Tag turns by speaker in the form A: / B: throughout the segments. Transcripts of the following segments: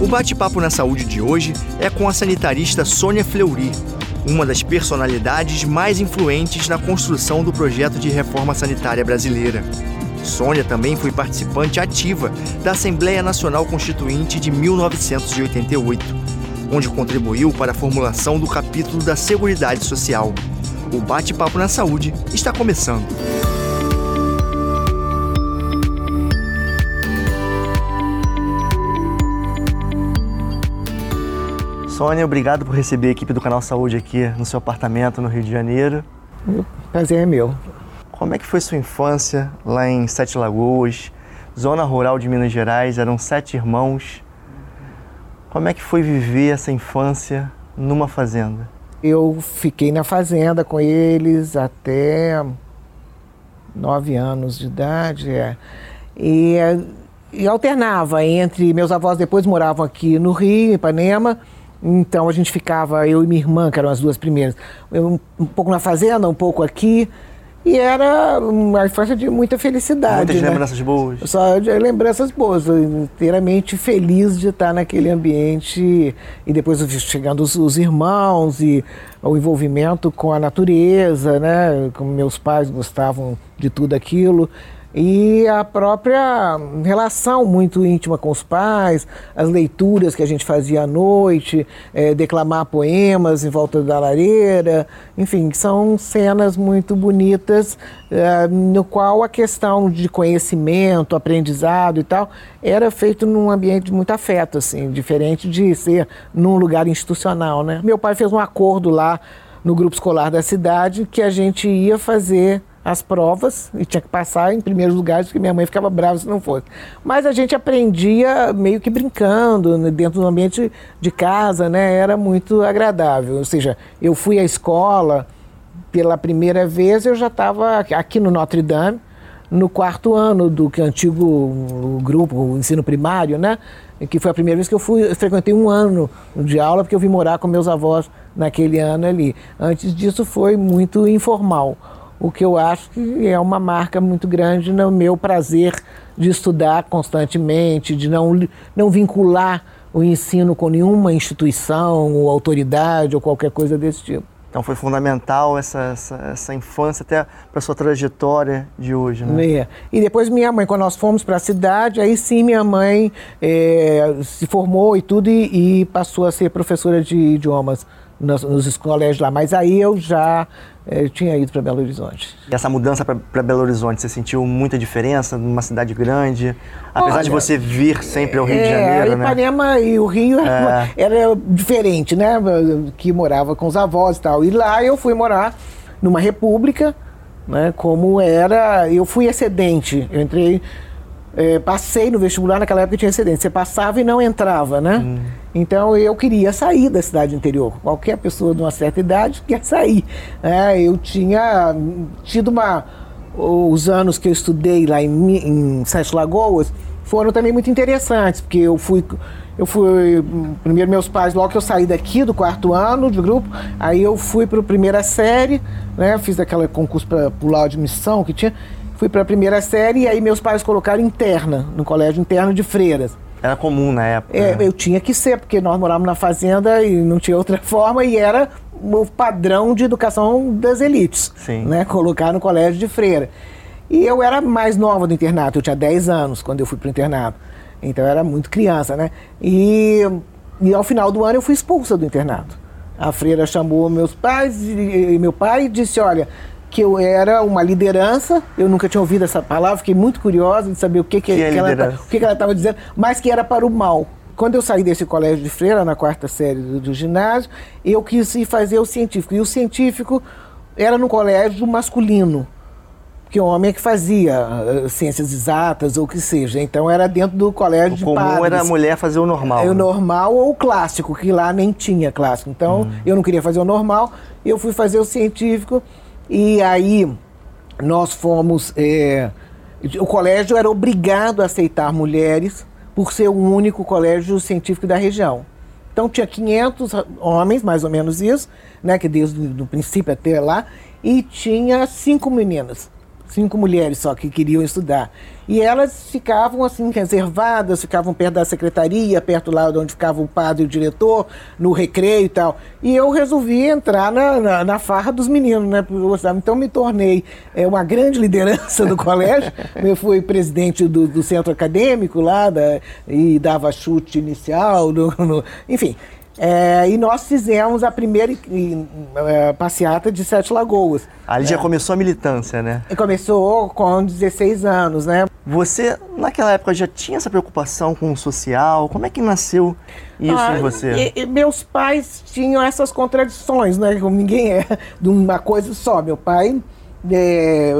A: O bate-papo na saúde de hoje é com a sanitarista Sônia Fleury, uma das personalidades mais influentes na construção do projeto de reforma sanitária brasileira. Sônia também foi participante ativa da Assembleia Nacional Constituinte de 1988, onde contribuiu para a formulação do capítulo da Seguridade Social. O bate-papo na saúde está começando. Sônia, obrigado por receber a equipe do Canal Saúde aqui no seu apartamento no Rio de Janeiro.
B: O prazer é meu.
A: Como é que foi sua infância lá em Sete Lagoas, zona rural de Minas Gerais? Eram sete irmãos. Como é que foi viver essa infância numa fazenda?
B: Eu fiquei na fazenda com eles até nove anos de idade. É. E, e alternava entre. Meus avós depois moravam aqui no Rio, em Ipanema então a gente ficava, eu e minha irmã, que eram as duas primeiras, um, um pouco na fazenda, um pouco aqui. E era uma infância de muita felicidade.
A: Muitas
B: né?
A: lembranças boas.
B: Só de lembranças boas. Inteiramente feliz de estar naquele ambiente. E depois chegando os, os, irmãos e o envolvimento com a natureza, né? Como meus pais gostavam de tudo aquilo e a própria relação muito íntima com os pais, as leituras que a gente fazia à noite, é, declamar poemas em volta da lareira, enfim, são cenas muito bonitas, é, no qual a questão de conhecimento, aprendizado e tal, era feito num ambiente de muito afeto, assim, diferente de ser num lugar institucional, né? Meu pai fez um acordo lá no grupo escolar da cidade que a gente ia fazer as provas e tinha que passar em primeiros lugares, porque minha mãe ficava brava se não fosse. Mas a gente aprendia meio que brincando, né, dentro do ambiente de casa, né? Era muito agradável. Ou seja, eu fui à escola pela primeira vez, eu já estava aqui no Notre Dame, no quarto ano do que antigo grupo, o ensino primário, né? Que foi a primeira vez que eu fui, eu frequentei um ano de aula, porque eu vim morar com meus avós naquele ano ali. Antes disso foi muito informal o que eu acho que é uma marca muito grande no meu prazer de estudar constantemente, de não, não vincular o ensino com nenhuma instituição ou autoridade ou qualquer coisa desse tipo.
A: Então foi fundamental essa, essa, essa infância até para a sua trajetória de hoje, né?
B: É. E depois minha mãe, quando nós fomos para a cidade, aí sim minha mãe é, se formou e tudo e, e passou a ser professora de idiomas nos, nos colégios lá. Mas aí eu já eu tinha ido para Belo Horizonte.
A: E essa mudança para Belo Horizonte, você sentiu muita diferença numa cidade grande? Apesar Olha, de você vir sempre ao Rio é, de Janeiro,
B: né? Ipanema e o Rio é. era diferente, né? Que morava com os avós e tal. E lá eu fui morar numa república, né? Como era... Eu fui excedente. Eu entrei é, passei no vestibular, naquela época tinha excedente. Você passava e não entrava, né? Hum. Então eu queria sair da cidade interior. Qualquer pessoa de uma certa idade quer sair. É, eu tinha tido uma. Os anos que eu estudei lá em, em Sete Lagoas foram também muito interessantes, porque eu fui. Eu fui. Primeiro, meus pais, logo que eu saí daqui do quarto ano de grupo, aí eu fui para a primeira série, né? Fiz aquele concurso para pular de missão que tinha fui para a primeira série e aí meus pais colocaram interna, no colégio interno de freiras.
A: Era comum na época.
B: É,
A: né?
B: eu tinha que ser, porque nós morávamos na fazenda e não tinha outra forma, e era o padrão de educação das elites.
A: Sim.
B: Né? Colocar no colégio de freira. E eu era mais nova do internato, eu tinha 10 anos quando eu fui para o internato. Então eu era muito criança, né? E, e ao final do ano eu fui expulsa do internato. A freira chamou meus pais e, meu pai e disse: Olha, que eu era uma liderança, eu nunca tinha ouvido essa palavra, fiquei muito curiosa de saber o que, que, que, é que ela o que, que ela estava dizendo, mas que era para o mal. Quando eu saí desse colégio de freira, na quarta série do, do ginásio, eu quis ir fazer o científico. E o científico era no colégio masculino, que o homem é que fazia uh, ciências exatas ou o que seja. Então era dentro do colégio o de
A: comum padres. era a mulher fazer o normal.
B: O né? normal ou o clássico, que lá nem tinha clássico. Então hum. eu não queria fazer o normal, eu fui fazer o científico e aí nós fomos. É, o colégio era obrigado a aceitar mulheres por ser o único colégio científico da região. Então tinha 500 homens, mais ou menos isso, né, que desde o princípio até lá, e tinha cinco meninas. cinco mulheres só que queriam estudar. E elas ficavam assim, reservadas, ficavam perto da secretaria, perto lá onde ficava o padre e o diretor, no recreio e tal. E eu resolvi entrar na, na, na farra dos meninos, né? Então me tornei é, uma grande liderança do colégio. eu fui presidente do, do centro acadêmico lá da, e dava chute inicial, no, no, enfim. É, e nós fizemos a primeira é, passeata de Sete Lagoas.
A: Ali
B: é.
A: já começou a militância, né?
B: E começou com 16 anos, né?
A: Você, naquela época, já tinha essa preocupação com o social? Como é que nasceu isso ah, em você?
B: E, e meus pais tinham essas contradições, né? Como ninguém é de uma coisa só. Meu pai é,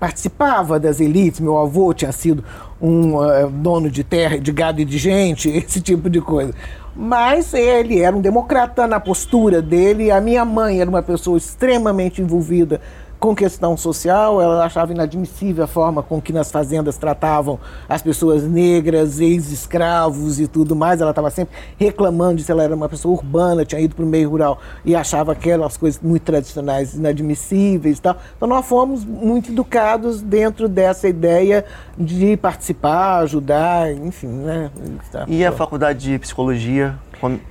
B: participava das elites, meu avô tinha sido um uh, dono de terra, de gado e de gente, esse tipo de coisa. Mas ele era um democrata na postura dele. A minha mãe era uma pessoa extremamente envolvida com questão social, ela achava inadmissível a forma com que nas fazendas tratavam as pessoas negras, ex-escravos e tudo mais. Ela estava sempre reclamando de se ela era uma pessoa urbana, tinha ido para o meio rural e achava aquelas coisas muito tradicionais inadmissíveis e tal. Então nós fomos muito educados dentro dessa ideia de participar, ajudar, enfim, né?
A: E a faculdade de psicologia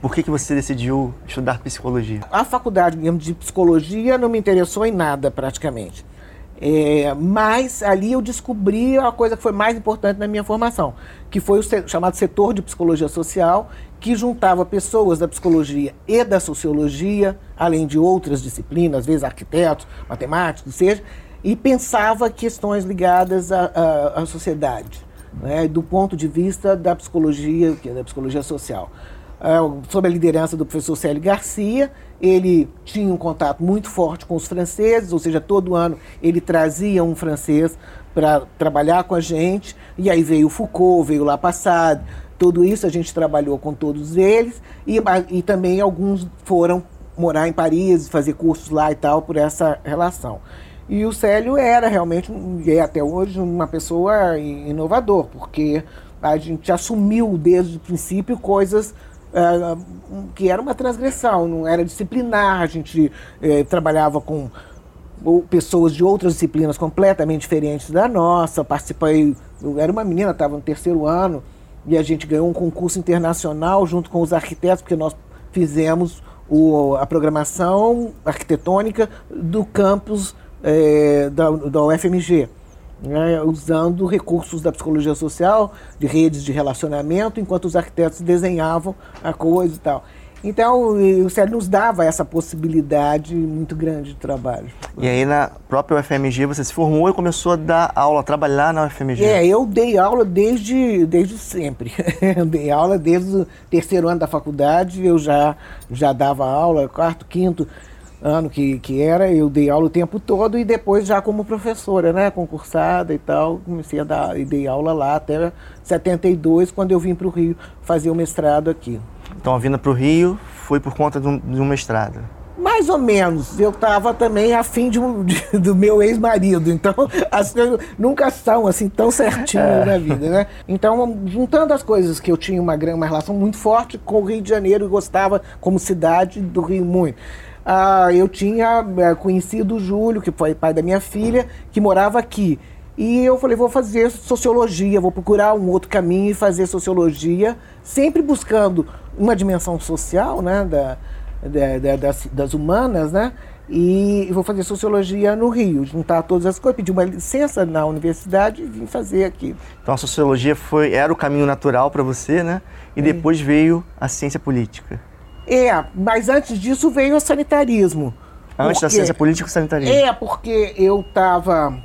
A: por que, que você decidiu estudar psicologia?
B: A faculdade de psicologia não me interessou em nada, praticamente. É, mas ali eu descobri a coisa que foi mais importante na minha formação, que foi o chamado setor de psicologia social, que juntava pessoas da psicologia e da sociologia, além de outras disciplinas, às vezes arquitetos, matemáticos, seja, e pensava questões ligadas à, à, sociedade, né, do ponto de vista da psicologia, é da psicologia social. É, sob a liderança do professor Célio Garcia. Ele tinha um contato muito forte com os franceses, ou seja, todo ano ele trazia um francês para trabalhar com a gente. E aí veio Foucault, veio lá passado. Tudo isso a gente trabalhou com todos eles e, e também alguns foram morar em Paris, fazer cursos lá e tal, por essa relação. E o Célio era realmente, e é até hoje, uma pessoa inovador, porque a gente assumiu desde o princípio coisas que era uma transgressão, não era disciplinar, a gente é, trabalhava com pessoas de outras disciplinas completamente diferentes da nossa, participei, eu era uma menina, estava no terceiro ano, e a gente ganhou um concurso internacional junto com os arquitetos, porque nós fizemos o, a programação arquitetônica do campus é, da, da UFMG né, usando recursos da psicologia social, de redes de relacionamento, enquanto os arquitetos desenhavam a coisa e tal. Então, o Célio nos dava essa possibilidade muito grande de trabalho.
A: E aí, na própria UFMG, você se formou e começou a dar aula, a trabalhar na UFMG?
B: É, eu dei aula desde, desde sempre. eu dei aula desde o terceiro ano da faculdade, eu já, já dava aula, quarto, quinto ano que, que era, eu dei aula o tempo todo e depois já como professora, né, concursada e tal, comecei a dar, e dei aula lá até 72, quando eu vim para o Rio fazer o mestrado aqui.
A: Então a vinda para o Rio foi por conta de um, de um mestrado?
B: Mais ou menos. Eu estava também afim de, de, do meu ex-marido. Então, as coisas nunca são assim tão certinho é. na vida, né? Então, juntando as coisas que eu tinha uma, uma relação muito forte com o Rio de Janeiro e gostava como cidade do Rio muito ah, eu tinha é, conhecido o Júlio, que foi pai da minha filha, que morava aqui. E eu falei, vou fazer sociologia, vou procurar um outro caminho e fazer sociologia, sempre buscando uma dimensão social, né, da, da, da das, das, humanas, né, e vou fazer sociologia no Rio, juntar todas as coisas, pedir uma licença na universidade e vim fazer aqui.
A: Então a sociologia foi, era o caminho natural para você, né, e depois veio a ciência política.
B: É, mas antes disso veio o sanitarismo.
A: Antes porque, da ciência política, o sanitarismo.
B: É, porque eu estava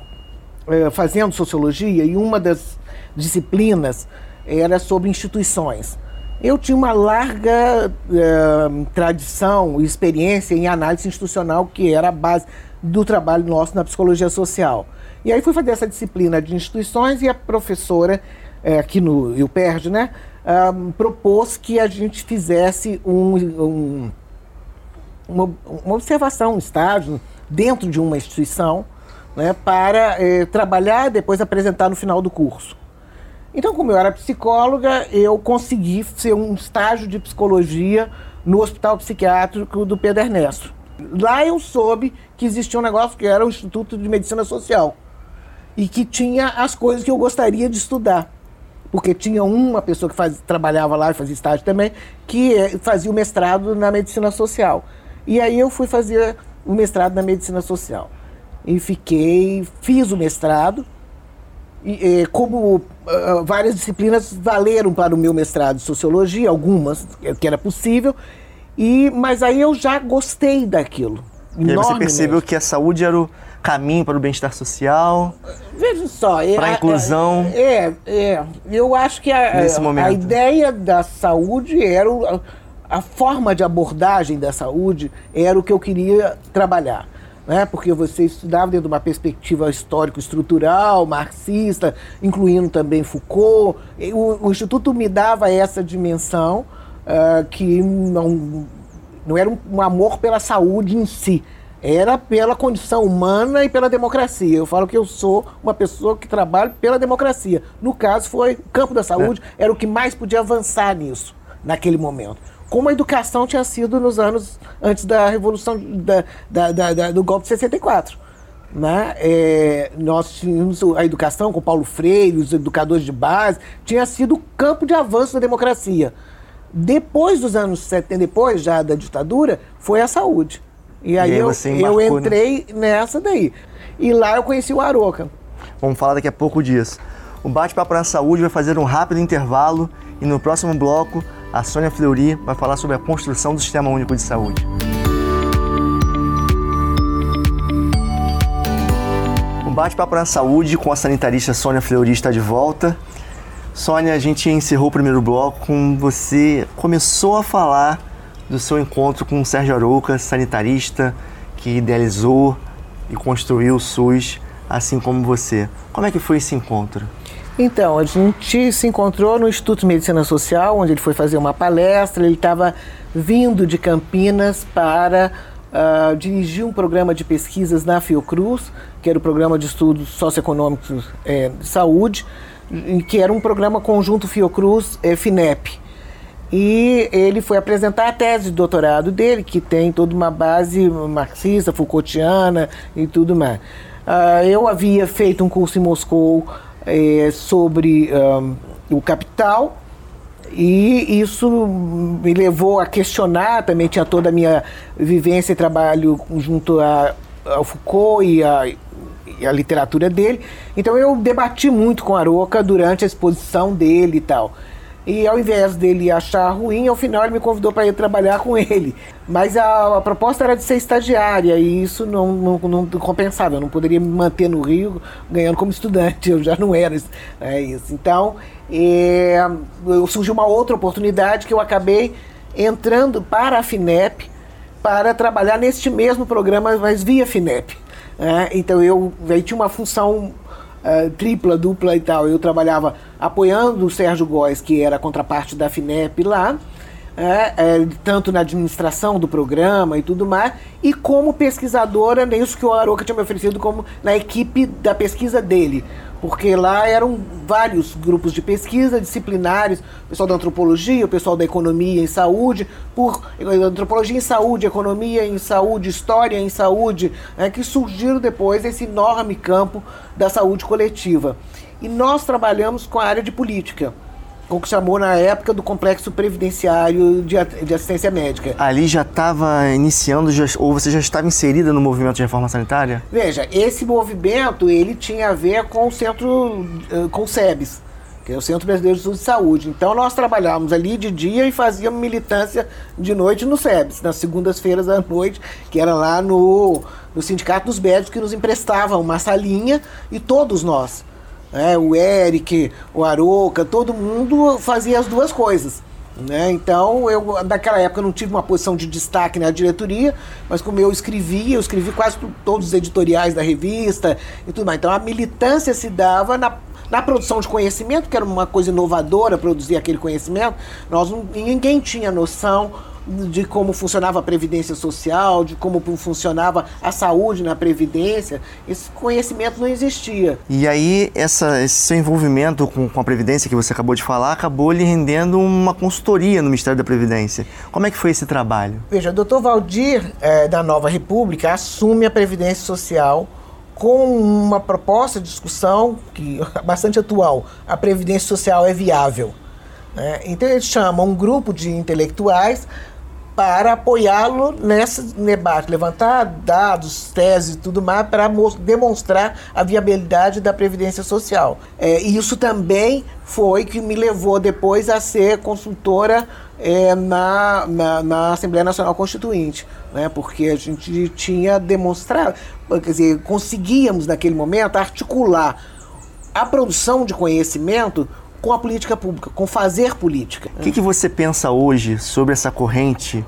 B: é, fazendo sociologia e uma das disciplinas era sobre instituições. Eu tinha uma larga é, tradição e experiência em análise institucional, que era a base do trabalho nosso na psicologia social. E aí fui fazer essa disciplina de instituições e a professora, é, aqui no UPERJ, né, um, propôs que a gente fizesse um, um, uma, uma, observação, um estágio dentro de uma instituição né, para eh, trabalhar e depois apresentar no final do curso. Então, como eu era psicóloga, eu consegui ser um estágio de psicologia no Hospital Psiquiátrico do Pedro Ernesto. Lá eu soube que existia um negócio que era o Instituto de Medicina Social. e que tinha as coisas que eu gostaria de estudar. Porque tinha uma pessoa que faz, trabalhava lá e fazia estágio também, que é, fazia o mestrado na medicina social. E aí eu fui fazer o mestrado na medicina social. E fiquei, fiz o mestrado, e, como uh, várias disciplinas valeram para o meu mestrado de sociologia, algumas que era possível, e mas aí eu já gostei daquilo.
A: E aí você percebeu que a saúde era o caminho para o bem-estar social?
B: Veja só, é,
A: para a inclusão.
B: É, é, eu acho que a, a ideia da saúde era o, a, a forma de abordagem da saúde era o que eu queria trabalhar né? porque você estudava dentro de uma perspectiva histórico-estrutural, marxista, incluindo também Foucault. O, o, Instituto me dava essa dimensão uh, que não, não era um, um amor pela saúde em si, era pela condição humana e pela democracia. Eu falo que eu sou uma pessoa que trabalha pela democracia. No caso, foi o campo da saúde, é. era o que mais podia avançar nisso, naquele momento como a educação tinha sido nos anos antes da revolução da, da, da, da do golpe de 64. Né? É, nós tínhamos a educação com Paulo Freire, os educadores de base, tinha sido o campo de avanço da democracia. Depois dos anos 70, depois já da ditadura, foi a saúde. E aí, e aí eu, eu né? entrei nessa daí. E lá eu conheci o Aroca.
A: Vamos falar daqui a pouco disso. O Bate-Papo na Saúde vai fazer um rápido intervalo e no próximo bloco a Sônia Fleury vai falar sobre a construção do Sistema Único de Saúde. O Bate-Papo na Saúde com a sanitarista Sônia Fleury está de volta. Sônia, a gente encerrou o primeiro bloco com você começou a falar do seu encontro com o Sérgio Arouca, sanitarista que idealizou e construiu o SUS, assim como você. Como é que foi esse encontro?
B: Então, a gente se encontrou no Instituto de Medicina Social, onde ele foi fazer uma palestra. Ele estava vindo de Campinas para uh, dirigir um programa de pesquisas na Fiocruz, que era o Programa de Estudos Socioeconômicos é, de Saúde, que era um programa conjunto Fiocruz-FINEP. Eh, e ele foi apresentar a tese de doutorado dele, que tem toda uma base marxista, Foucaultiana e tudo mais. Uh, eu havia feito um curso em Moscou é, sobre um, o capital e isso me levou a questionar, também tinha toda a minha vivência e trabalho junto a, ao Foucault e a, e a literatura dele. Então eu debati muito com Aroca durante a exposição dele e tal. E ao invés dele achar ruim, ao final ele me convidou para ir trabalhar com ele. Mas a, a, proposta era de ser estagiária e isso não, não, não, compensava. Eu não poderia me manter no Rio ganhando como estudante, eu já não era é isso. Então é, surgiu uma outra oportunidade que eu acabei entrando para a FINEP para trabalhar neste mesmo programa, mas via FINEP. É, então eu, eu tinha uma função uh, tripla, dupla e tal. Eu trabalhava apoiando o Sérgio Góes, que era a contraparte da FINEP lá, é, é, tanto na administração do programa e tudo mais, e como pesquisadora, nem isso que o Aroca tinha me oferecido, como na equipe da pesquisa dele porque lá eram vários grupos de pesquisa disciplinares, o pessoal da antropologia, o pessoal da economia em saúde, por antropologia em saúde, economia em saúde, história em saúde, é, que surgiram depois esse enorme campo da saúde coletiva. E nós trabalhamos com a área de política o que chamou na época do complexo previdenciário de, de assistência médica.
A: Ali já estava iniciando, já, ou você já estava inserida no movimento de reforma sanitária?
B: Veja, esse movimento ele tinha a ver com o centro, eh, com o SEBS, que é o Centro Brasileiro de Saúde. Então nós trabalhávamos ali de dia e fazíamos militância de noite no SEBS, nas segundas-feiras à noite, que era lá no, no Sindicato dos Médicos, que nos emprestava uma salinha e todos nós né? o Eric, o Aroca, todo mundo fazia as duas coisas. Né? Então, eu naquela época não tive uma posição de destaque na diretoria, mas como eu escrevia, eu escrevi quase todos os editoriais da revista e tudo mais. Então, a militância se dava na, na produção de conhecimento, que era uma coisa inovadora produzir aquele conhecimento. Nós não, ninguém tinha noção de como funcionava a previdência social, de como funcionava a saúde na previdência, esse conhecimento não existia.
A: E aí essa, esse seu envolvimento com, com a previdência que você acabou de falar acabou lhe rendendo uma consultoria no Ministério da Previdência. Como é que foi esse trabalho?
B: Veja, o doutor Valdir é, da Nova República assume a previdência social com uma proposta de discussão que bastante atual, a previdência social é viável. Né? Então eles chamam um grupo de intelectuais para apoiá-lo nesse debate, levantar dados, teses e tudo mais para demonstrar a viabilidade da previdência social. É, isso também foi que me levou depois a ser consultora é, na, na, na, Assembleia Nacional Constituinte, né? porque a gente tinha demonstrado, quer dizer, conseguíamos naquele momento articular a produção de conhecimento com a política pública, com fazer política.
A: O que, que você pensa hoje sobre essa corrente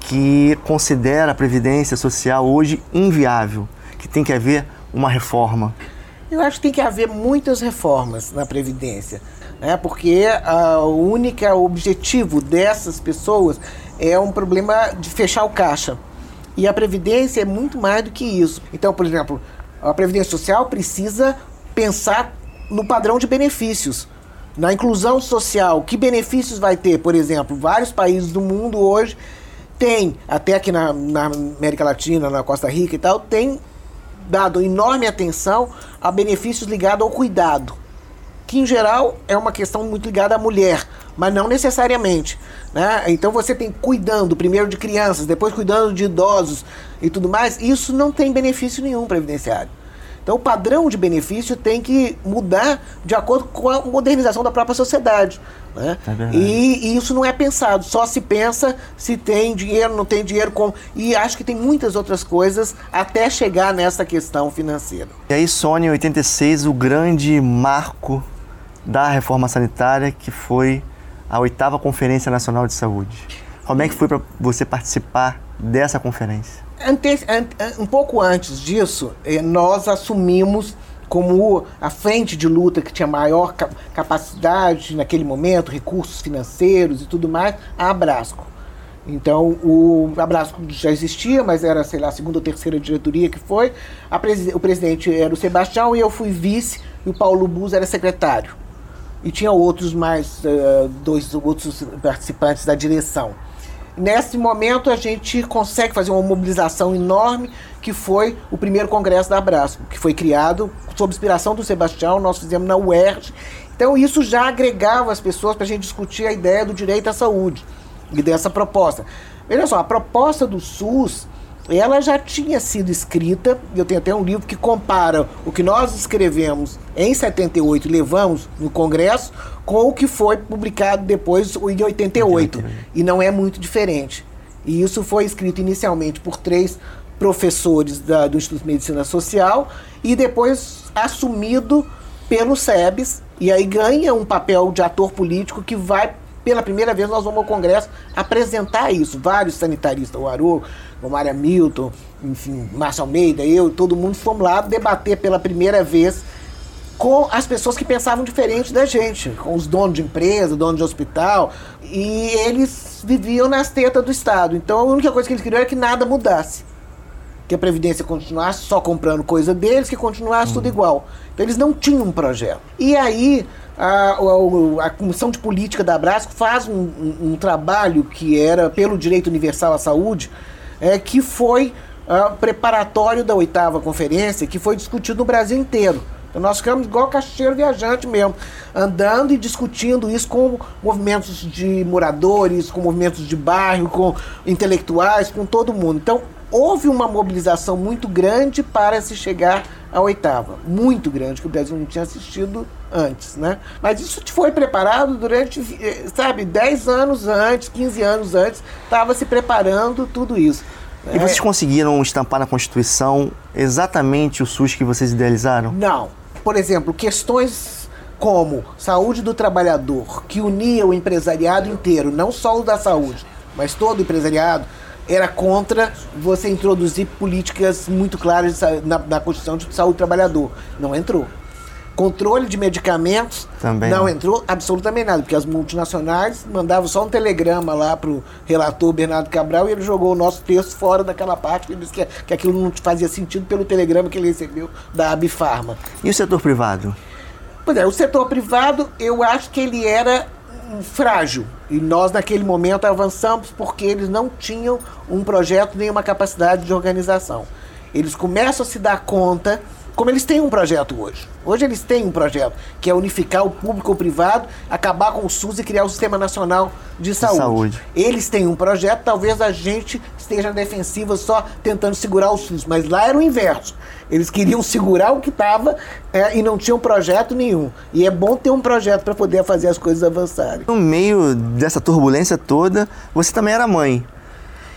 A: que considera a Previdência Social hoje inviável, que tem que haver uma reforma?
B: Eu acho que tem que haver muitas reformas na Previdência, né? porque o único objetivo dessas pessoas é um problema de fechar o caixa. E a Previdência é muito mais do que isso. Então, por exemplo, a Previdência Social precisa pensar no padrão de benefícios na inclusão social, que benefícios vai ter? Por exemplo, vários países do mundo hoje têm, até aqui na, na América Latina, na Costa Rica e tal, tem dado enorme atenção a benefícios ligados ao cuidado, que em geral é uma questão muito ligada à mulher, mas não necessariamente. Né? Então você tem cuidando primeiro de crianças, depois cuidando de idosos e tudo mais, isso não tem benefício nenhum previdenciário. Então, o padrão de benefício tem que mudar de acordo com a modernização da própria sociedade. Né? É e, e, isso não é pensado, só se pensa se tem dinheiro, não tem dinheiro, como. E acho que tem muitas outras coisas até chegar nessa questão financeira.
A: E aí, Sônia, em 86, o grande marco da reforma sanitária, que foi a oitava Conferência Nacional de Saúde. Como é que foi para você participar dessa conferência?
B: Ante, um pouco antes disso, eh, nós assumimos como a frente de luta que tinha maior capacidade naquele momento, recursos financeiros e tudo mais, a Abrasco. Então, o Abrasco já existia, mas era, sei lá, a segunda ou terceira diretoria que foi. o presidente era o Sebastião e eu fui vice, e o Paulo Bus era secretário. E tinha outros mais, uh, dois outros participantes da direção. Nesse momento a gente consegue fazer uma mobilização enorme, que foi o primeiro congresso da Abraço, que foi criado sob inspiração do Sebastião, nós fizemos na UERJ. Então isso já agregava as pessoas para a gente discutir a ideia do direito à saúde e dessa proposta. Veja só, a proposta do SUS ela já tinha sido escrita, eu tenho até um livro que compara o que nós escrevemos em 78 e levamos no Congresso com o que foi publicado depois em 88. E não é muito diferente. E isso foi escrito inicialmente por três professores da, do Instituto de Medicina Social e depois assumido pelo SEBS. E aí ganha um papel de ator político que vai pela primeira vez nós vamos ao Congresso apresentar isso. Vários sanitaristas, o Aru, o Mária Milton, enfim, Márcio Almeida, eu, todo mundo fomos lá debater pela primeira vez com as pessoas que pensavam diferente da gente, com os donos de empresa, donos de hospital, e eles viviam nas tetas do Estado. Então a única coisa que eles queriam era que nada mudasse. Que a Previdência continuasse só comprando coisa deles, que continuasse tudo uhum. igual. Então eles não tinham um projeto. E aí a, a, a, Comissão de Política da Abrasco faz um, um, um, trabalho que era pelo direito universal à saúde, é, que foi uh, preparatório da oitava conferência, que foi discutido no Brasil inteiro. Então nós ficamos igual caixeiro viajante mesmo, andando e discutindo isso com movimentos de moradores, com movimentos de bairro, com intelectuais, com todo mundo. Então houve uma mobilização muito grande para se chegar à oitava, muito grande, que o Brasil não tinha assistido antes, né? Mas isso foi preparado durante, eh, sabe, 10 anos antes, 15 anos antes, estava se preparando tudo isso.
A: E vocês conseguiram estampar na Constituição exatamente o SUS que vocês idealizaram?
B: Não. Por exemplo, questões como saúde do trabalhador, que unia o empresariado inteiro, não só o da saúde, mas todo o empresariado, era contra você introduzir políticas muito claras na, na Constituição de saúde do trabalhador. Não entrou. Controle de medicamentos Também não, não entrou absolutamente nada, porque as multinacionais mandavam só um telegrama lá para o relator Bernardo Cabral e ele jogou o nosso texto fora daquela parte, ele disse que, que aquilo não fazia sentido pelo telegrama que ele recebeu da Abifarma.
A: E o setor privado?
B: Pois é, o setor privado eu acho que ele era frágil. E nós, naquele momento, avançamos porque eles não tinham um projeto nem uma capacidade de organização. Eles começam a se dar conta como eles têm um projeto hoje. Hoje eles têm um projeto, que é unificar o público ou o privado, acabar com o SUS e criar o Sistema Nacional de Saúde. saúde. Eles têm um projeto, talvez a gente esteja na defensiva só tentando segurar o SUS, mas lá era o inverso. Eles queriam segurar o que estava é, e não tinham projeto nenhum. E é bom ter um projeto para poder fazer as coisas avançarem.
A: No meio dessa turbulência toda, você também era mãe.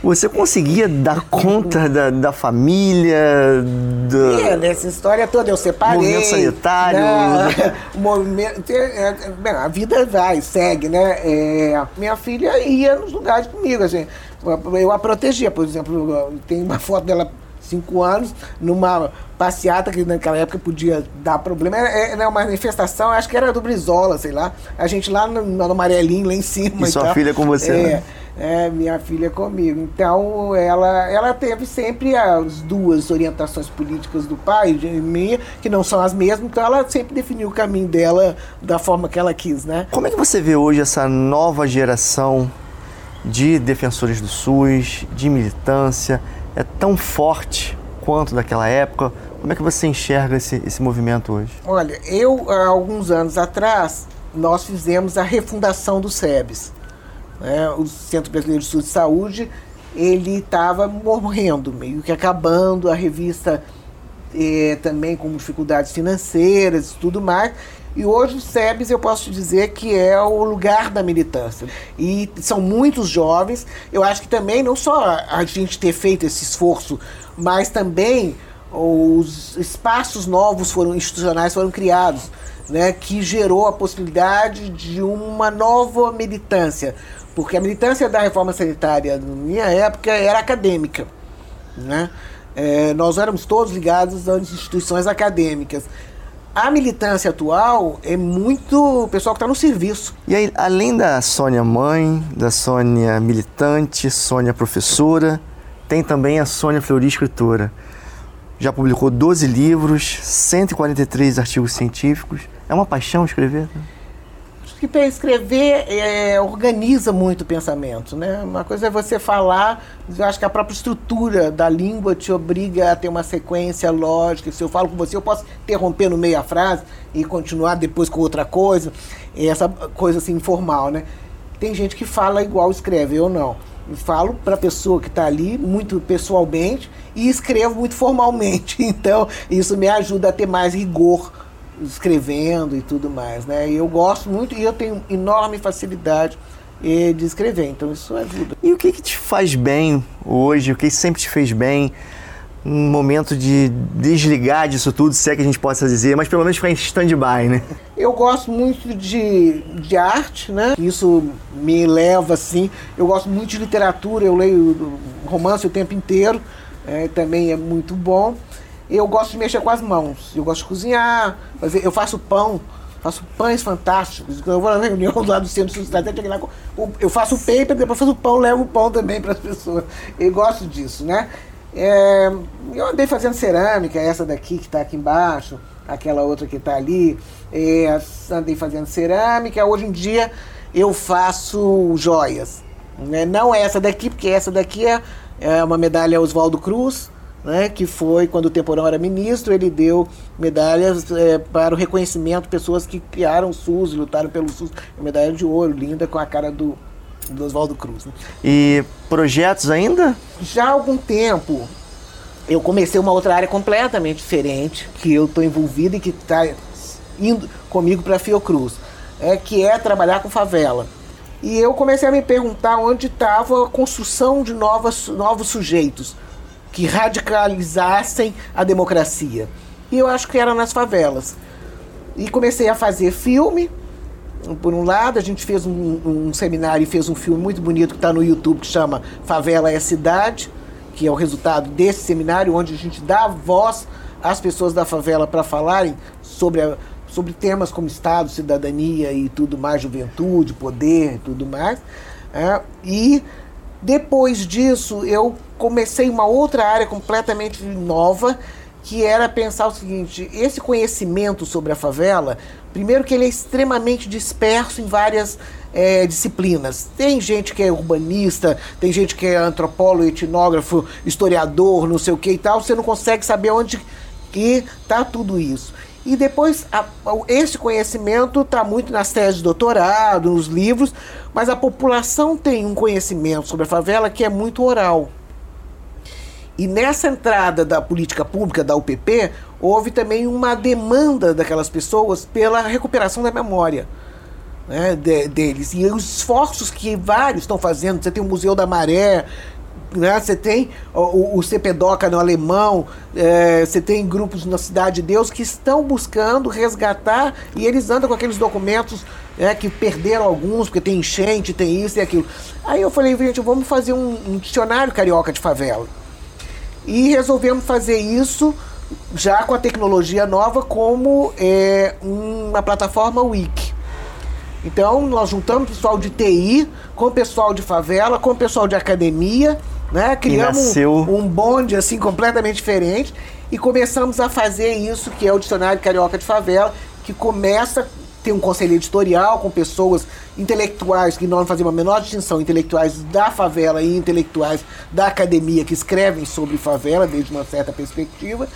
A: Você conseguia dar conta da, da família?
B: Do... É, nessa história toda eu separei.
A: Movimento sanitário.
B: Né? movimento, é, é, bem, a vida vai, segue, né? É, minha filha ia nos lugares comigo, assim. Eu a protegia, por exemplo, tem uma foto dela cinco anos, numa passeata que naquela época podia dar problema. Era, era uma manifestação, acho que era do Brizola, sei lá. A gente lá no, no Amarelinho, lá em cima.
A: E, e sua tal. filha com você, é,
B: né? É, minha filha comigo. Então, ela, ela teve sempre as duas orientações políticas do pai e minha, que não são as mesmas, então ela sempre definiu o caminho dela da forma que ela quis, né?
A: Como é que você vê hoje essa nova geração de defensores do SUS, de militância? É tão forte quanto daquela época? Como é que você enxerga esse, esse movimento hoje?
B: Olha, eu, há alguns anos atrás, nós fizemos a refundação do SEBS né, o Centro Brasileiro de Estudo de Saúde, ele estava morrendo, meio que acabando, a revista eh, também com dificuldades financeiras e tudo mais. E hoje o SEBS eu posso dizer que é o lugar da militância. E são muitos jovens. Eu acho que também não só a gente ter feito esse esforço, mas também os espaços novos foram institucionais foram criados, né, que gerou a possibilidade de uma nova militância, porque a militância da reforma sanitária, na minha época, era acadêmica. Né? É, nós éramos todos ligados às instituições acadêmicas. A militância atual é muito pessoal que está no serviço.
A: E aí, além da Sônia mãe, da Sônia militante, Sônia professora, tem também a Sônia Fleury escritora. Já publicou 12 livros, 143 artigos científicos. É uma paixão escrever?
B: Que para escrever é, organiza muito o pensamento, né? Uma coisa é você falar, eu acho que a própria estrutura da língua te obriga a ter uma sequência lógica. Se eu falo com você, eu posso interromper no meio a frase e continuar depois com outra coisa. Essa coisa assim informal, né? Tem gente que fala igual escreve, eu não. Eu falo para a pessoa que está ali muito pessoalmente e escrevo muito formalmente. Então, isso me ajuda a ter mais rigor escrevendo e tudo mais, né? E eu gosto muito e eu tenho enorme facilidade eh, de escrever, então isso ajuda.
A: E o que, que te faz bem hoje? O que sempre te fez bem? Um momento de desligar disso tudo, se é que a gente possa dizer, mas pelo menos ficar em stand-by, né?
B: Eu gosto muito de, de arte, né? Isso me leva assim. Eu gosto muito de literatura, eu leio romance o tempo inteiro, é, também é muito bom eu gosto de mexer com as mãos. Eu gosto de cozinhar, fazer, eu faço pão, faço pães fantásticos. Eu vou na reunião lá do centro de cidade, eu faço o paper, depois faço o pão, levo o pão também para as pessoas. Eu gosto disso, né? É, eu andei fazendo cerâmica, essa daqui que está aqui embaixo, aquela outra que está ali. É, andei fazendo cerâmica. Hoje em dia eu faço joias. Né? Não essa daqui, porque essa daqui é, é uma medalha Oswaldo Cruz né, que foi quando o Temporão era ministro, ele deu medalhas é, para o reconhecimento de pessoas que criaram o SUS, lutaram pelo SUS, medalha de ouro, linda, com a cara do, do Oswaldo Cruz. Né?
A: E projetos ainda?
B: Já há algum tempo eu comecei uma outra área completamente diferente, que eu estou envolvido e que está indo comigo para a Fiocruz, é, que é trabalhar com favela. E eu comecei a me perguntar onde estava a construção de novas, novos sujeitos que radicalizassem a democracia. E eu acho que era nas favelas. E comecei a fazer filme. Por um lado, a gente fez um, um seminário e fez um filme muito bonito que está no YouTube que chama Favela é Cidade, que é o resultado desse seminário, onde a gente dá voz às pessoas da favela para falarem sobre, a, sobre temas como Estado, cidadania e tudo mais, juventude, poder tudo mais. É, e depois disso, eu comecei uma outra área completamente nova, que era pensar o seguinte: esse conhecimento sobre a favela, primeiro que ele é extremamente disperso em várias é, disciplinas. Tem gente que é urbanista, tem gente que é antropólogo, etnógrafo, historiador, não sei o que e tal. Você não consegue saber onde que está tudo isso. E depois, a, esse conhecimento está muito nas teses de doutorado, nos livros, mas a população tem um conhecimento sobre a favela que é muito oral. E nessa entrada da política pública da UPP, houve também uma demanda daquelas pessoas pela recuperação da memória né, de, deles. E os esforços que vários estão fazendo, você tem o Museu da Maré, né? Você tem o, o CPDOCA no alemão, é, você tem grupos na Cidade de Deus que estão buscando resgatar e eles andam com aqueles documentos é, que perderam alguns, porque tem enchente, tem isso e aquilo. Aí eu falei, gente, vamos fazer um, um dicionário carioca de favela. E resolvemos fazer isso já com a tecnologia nova como é, uma plataforma Wiki. Então, nós juntamos pessoal de TI com o pessoal de favela, com o pessoal de academia, né? Criamos nasceu... um, um bonde assim completamente diferente e começamos a fazer isso que é o Dicionário Carioca de Favela, que começa ter um conselho editorial com pessoas intelectuais que não fazem uma menor distinção, intelectuais da favela e intelectuais da academia que escrevem sobre favela desde uma certa perspectiva.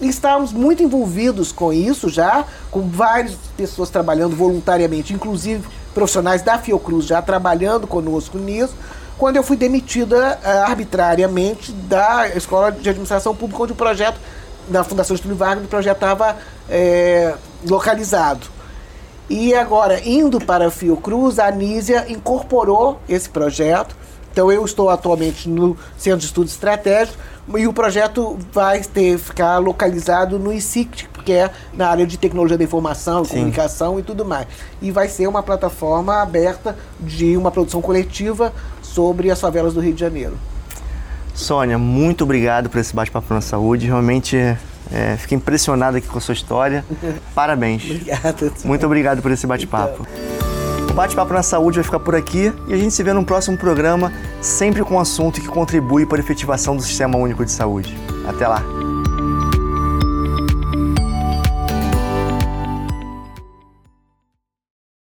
B: E estávamos muito envolvidos com isso já, com várias pessoas trabalhando voluntariamente, inclusive profissionais da Fiocruz já trabalhando conosco nisso, quando eu fui demitida uh, arbitrariamente da Escola de Administração Pública, onde o projeto da Fundação Estúdio Vargas, o projeto estava é, localizado. E agora, indo para a Fiocruz, a Anísia incorporou esse projeto. Então, eu estou atualmente no Centro de Estudos Estratégicos e o projeto vai ter, ficar localizado no ICICT, que é na área de tecnologia da informação, Sim. comunicação e tudo mais. E vai ser uma plataforma aberta de uma produção coletiva sobre as favelas do Rio de Janeiro.
A: Sônia, muito obrigado por esse bate-papo na saúde. Realmente é, fiquei impressionado aqui com a sua história. Parabéns.
B: Obrigado.
A: Muito obrigado por esse bate-papo. Então. O Bate-Papo na Saúde vai ficar por aqui e a gente se vê no próximo programa, sempre com um assunto que contribui para a efetivação do Sistema Único de Saúde. Até lá!